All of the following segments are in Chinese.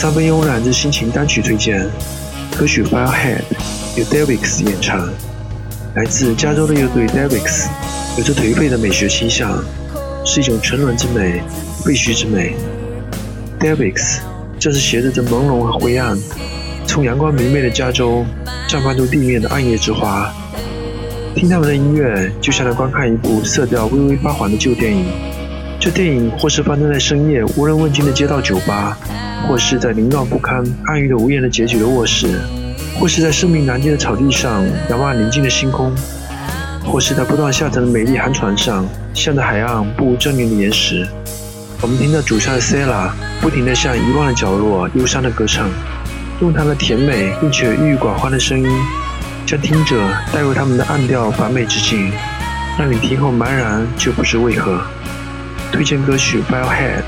三分慵懒之心情单曲推荐，歌曲《Firehead》由 Davids 演唱，来自加州的乐队 Davids，有着颓废的美学倾向，是一种沉沦之美、废墟之美。Davids 正是携着这朦胧和灰暗，从阳光明媚的加州绽放出地面的暗夜之花。听他们的音乐，就像在观看一部色调微微发黄的旧电影。这电影或是发生在深夜无人问津的街道酒吧，或是在凌乱不堪、暗喻着无言的结局的卧室，或是在生命难尽的草地上仰望宁静的星空，或是在不断下沉的美丽航船上，向着海岸步狰狞的岩石。我们听到主唱 Sela 不停地向遗忘的角落忧伤的歌唱，用他的甜美并且郁郁寡欢的声音。将听者带入他们的暗调完美之境，让你听后茫然却不知为何。推荐歌曲《Biohead》，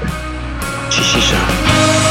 七夕闪。